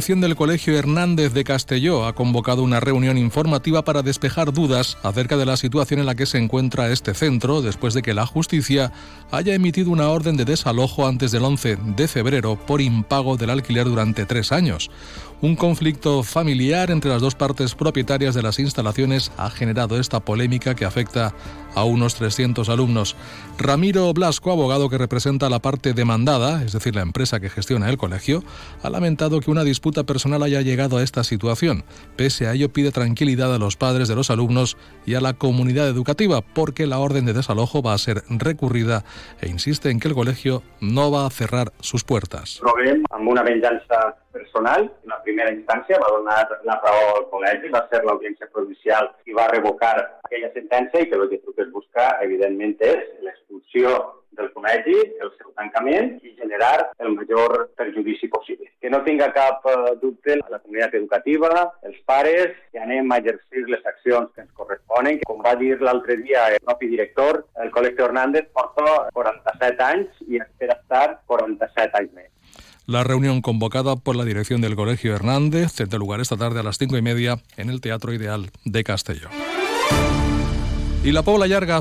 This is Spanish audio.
del Colegio Hernández de Castelló ha convocado una reunión informativa para despejar dudas acerca de la situación en la que se encuentra este centro después de que la justicia haya emitido una orden de desalojo antes del 11 de febrero por impago del alquiler durante tres años. Un conflicto familiar entre las dos partes propietarias de las instalaciones ha generado esta polémica que afecta a unos 300 alumnos. Ramiro Blasco, abogado que representa a la parte demandada, es decir, la empresa que gestiona el colegio, ha lamentado que una disputa personal haya llegado a esta situación. Pese a ello, pide tranquilidad a los padres de los alumnos y a la comunidad educativa, porque la orden de desalojo va a ser recurrida e insiste en que el colegio no va a cerrar sus puertas. una venganza personal. En la primera instància va donar la raó al col·legi, va ser l'audiència provincial i va revocar aquella sentència i que el que es buscar, evidentment, és l'expulsió del col·legi, el seu tancament i generar el major perjudici possible. Que no tinga cap eh, dubte la comunitat educativa, els pares, que anem a exercir les accions que ens corresponen. Com va dir l'altre dia el propi director, el col·lectiu Hernández porta 47 anys i espera estar 47 anys més. La reunión convocada por la dirección del Colegio Hernández tendrá lugar esta tarde a las cinco y media en el Teatro Ideal de Castelló. Y la Pobla Llarga